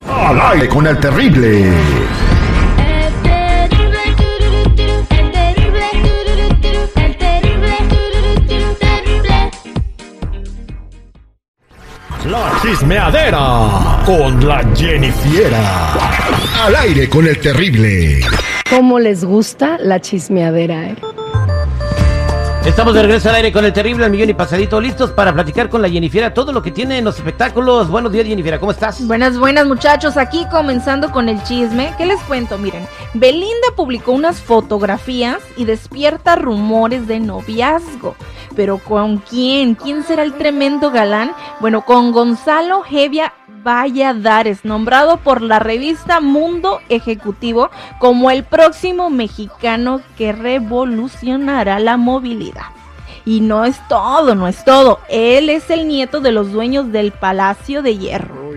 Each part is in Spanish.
Al aire con el terrible. La chismeadera con la Jennifiera. Al aire con el terrible. ¿Cómo les gusta la chismeadera, eh? Estamos de regreso al aire con el terrible al millón y pasadito, listos para platicar con la Jennifiera todo lo que tiene en los espectáculos. Buenos días, Jennifiera, ¿cómo estás? Buenas, buenas muchachos, aquí comenzando con el chisme. ¿Qué les cuento? Miren, Belinda publicó unas fotografías y despierta rumores de noviazgo. Pero ¿con quién? ¿Quién será el tremendo galán? Bueno, con Gonzalo Hevia Valladares, nombrado por la revista Mundo Ejecutivo como el próximo mexicano que revolucionará la movilidad. Y no es todo, no es todo. Él es el nieto de los dueños del Palacio de Hierro.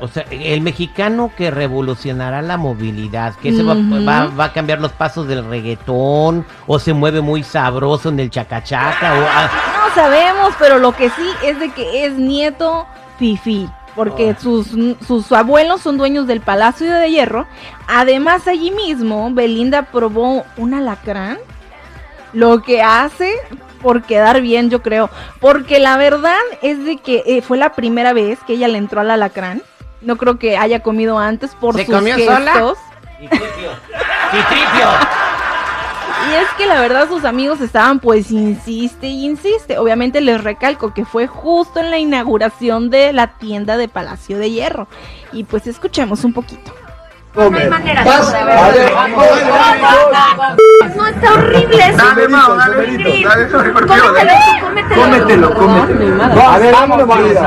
O sea, el mexicano que revolucionará la movilidad, que se va, Ujú. va- va a cambiar los pasos del reggaetón, o se mueve muy sabroso en el chacachaca, o... ah, No sabemos, pero lo que sí es de que es nieto Fifi. Porque sus, sus abuelos son dueños del Palacio de Hierro. Además, allí mismo, Belinda probó un alacrán. Lo que hace por quedar bien, yo creo. Porque la verdad es de que eh, fue la primera vez que ella le entró al alacrán. No creo que haya comido antes por ¿Se sus comió gestos. sola? Citripio. Citripio. Y es que la verdad sus amigos estaban pues insiste y insiste. Obviamente les recalco que fue justo en la inauguración de la tienda de Palacio de Hierro. Y pues escuchemos un poquito. No, está horrible eso. Cómetelo, cómetelo. A ver, dame una mordida.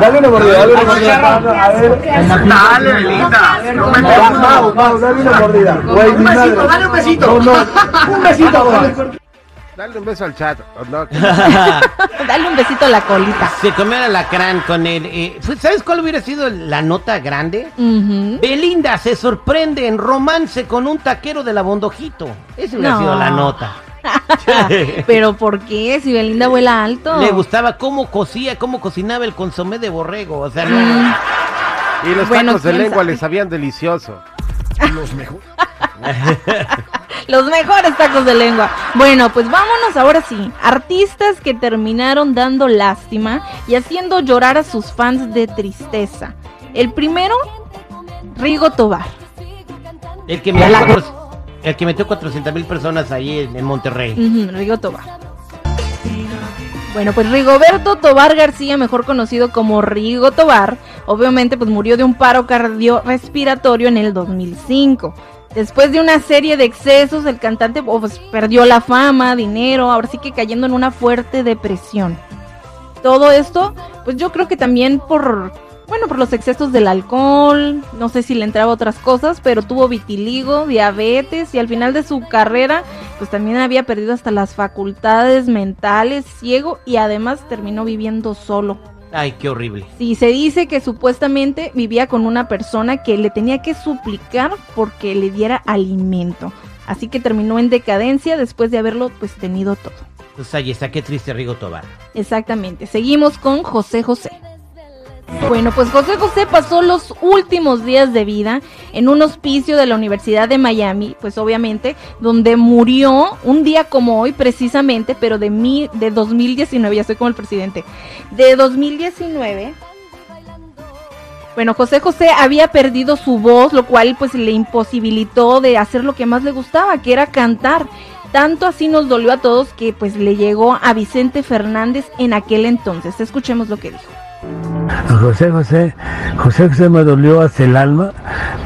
Dale una mordida, dale una mordida. A ver. Dale, Belinda. Vamos, vamos, dale una mordida. Mi madre. Dale un besito. No, no. Un besito. Dale un beso al chat. ¿o no? Dale un besito a la colita. Se comió el alacrán con el... eh, fue- ¿Sabes cuál hubiera sido la nota grande? Belinda se sorprende en romance con un taquero de la Bondojito. Esa hubiera No. sido la nota. Pero ¿por qué? Si Belinda vuela alto. Le gustaba cómo cocía, cómo cocinaba el consomé de borrego. O sea, no. Mm, Y los Bueno, tacos de lengua sabe. le sabían delicioso. Los mejores. Los mejores tacos de lengua. Bueno, pues vámonos ahora sí. Artistas que terminaron dando lástima y haciendo llorar a sus fans de tristeza. El primero, Rigo Tobar. El que metió, cuatro- el que metió 400 mil personas ahí en, Monterrey. Rigo Tobar. Bueno, pues Rigoberto Tobar García, mejor conocido como Rigo Tobar, obviamente pues murió de un paro cardiorrespiratorio en el 2005. Después de una serie de excesos, el cantante pues, perdió la fama, dinero, ahora sí que cayendo en una fuerte depresión. Todo esto, pues yo creo que también por, bueno, por los excesos del alcohol, no sé si le entraba otras cosas, pero tuvo vitiligo, diabetes y al final de su carrera, pues también había perdido hasta las facultades mentales, ciego y además terminó viviendo solo. Ay, qué horrible. Sí, se dice que supuestamente vivía con una persona que le tenía que suplicar porque le diera alimento. Así que terminó en decadencia después de haberlo pues tenido todo. Pues ahí está, qué triste Rigo Tobar. Exactamente. Seguimos con José José. Bueno, pues José José pasó los últimos días de vida en un hospicio de la Universidad de Miami, pues obviamente, donde murió un día como hoy precisamente, pero de, mi, de 2019, ya soy como el presidente, de 2019. Bueno, José José había perdido su voz, lo cual pues le imposibilitó de hacer lo que más le gustaba, que era cantar. Tanto así nos dolió a todos que pues le llegó a Vicente Fernández en aquel entonces. Escuchemos lo que dijo. José José, José José me dolió hasta el alma,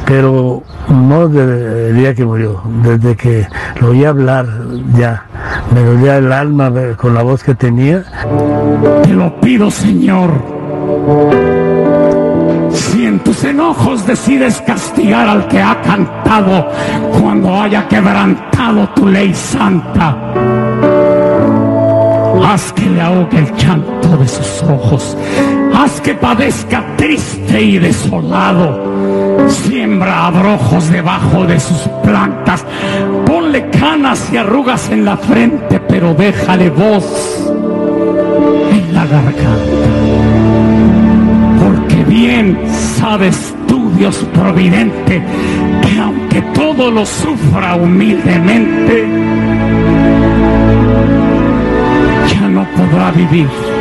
pero no desde el día que murió, desde que lo oí hablar ya, me dolía el alma con la voz que tenía. Te lo pido, Señor. Siente en tus enojos decides castigar al que ha cantado cuando haya quebrantado tu ley santa. Haz que le ahogue el llanto de sus ojos. Haz que padezca triste y desolado. Siembra abrojos debajo de sus plantas. Ponle canas y arrugas en la frente, pero déjale voz en la garganta. Porque bien sabes tú, Dios providente, que aunque todo lo sufra humildemente, ya no podrá vivir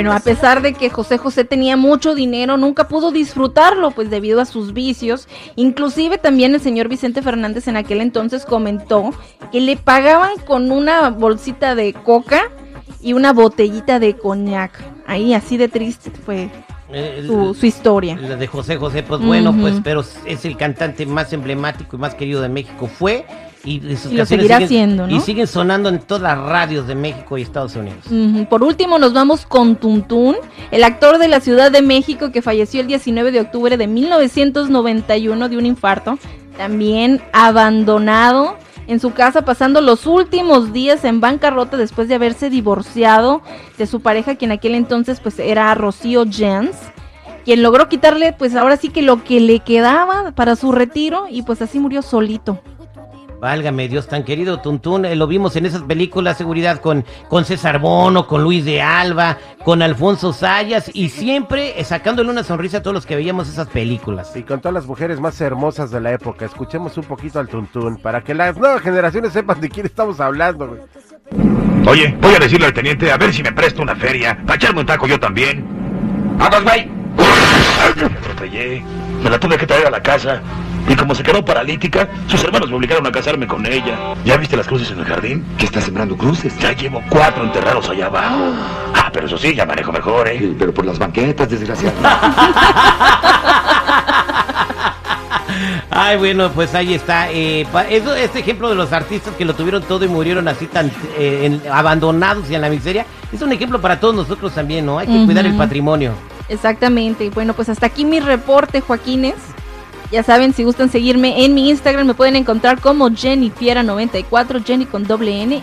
Bueno, a pesar de que José José tenía mucho dinero, nunca pudo disfrutarlo, pues debido a sus vicios. Inclusive también el señor Vicente Fernández en aquel entonces comentó que le pagaban con una bolsita de coca y una botellita de coñac. Ahí así de triste fue Eh, su, su historia. La de José José, pues bueno, pues pero es el cantante más emblemático y más querido de México. Fue y, Y lo seguirá siguen- siendo, ¿no? Y siguen sonando en todas las radios de México y Estados Unidos. Por último, nos vamos con Tuntún, el actor de la Ciudad de México que falleció el 19 de octubre de 1991 de un infarto, también abandonado en su casa, pasando los últimos días en bancarrota después de haberse divorciado de su pareja, quien en aquel entonces pues era Rocío Jens, quien logró quitarle pues ahora sí que lo que le quedaba para su retiro y pues así murió solito. Válgame Dios tan querido, Tuntún, eh, lo vimos en esas películas, seguridad, con, con César Bono, con Luis de Alba, con Alfonso Sayas, y siempre eh, sacándole una sonrisa a todos los que veíamos esas películas. Y con todas las mujeres más hermosas de la época, escuchemos un poquito al Tuntún para que las nuevas generaciones sepan de quién estamos hablando. güey. Oye, voy a decirle al teniente a ver si me presta una feria. Para echarme un taco yo también. ¡Vamos, güey! Me atropellé. Me la tuve que traer a la casa. Y como se quedó paralítica, sus hermanos me obligaron a casarme con ella. ¿Ya viste las cruces en el jardín? ¿Que está sembrando cruces? Ya llevo cuatro enterrados allá abajo. Ah, pero eso sí, ya manejo mejor, ¿eh? pero por las banquetas, desgraciado. Ay, bueno, pues ahí está. eh, pa- eso, este ejemplo de los artistas que lo tuvieron todo y murieron así tan eh, en- abandonados y en la miseria, es un ejemplo para todos nosotros también, ¿no? Hay que cuidar el patrimonio. Exactamente. Bueno, pues hasta aquí mi reporte, Joaquines. Ya saben, si gustan seguirme en mi Instagram, me pueden encontrar como Jennifiera94, Jenny con doble N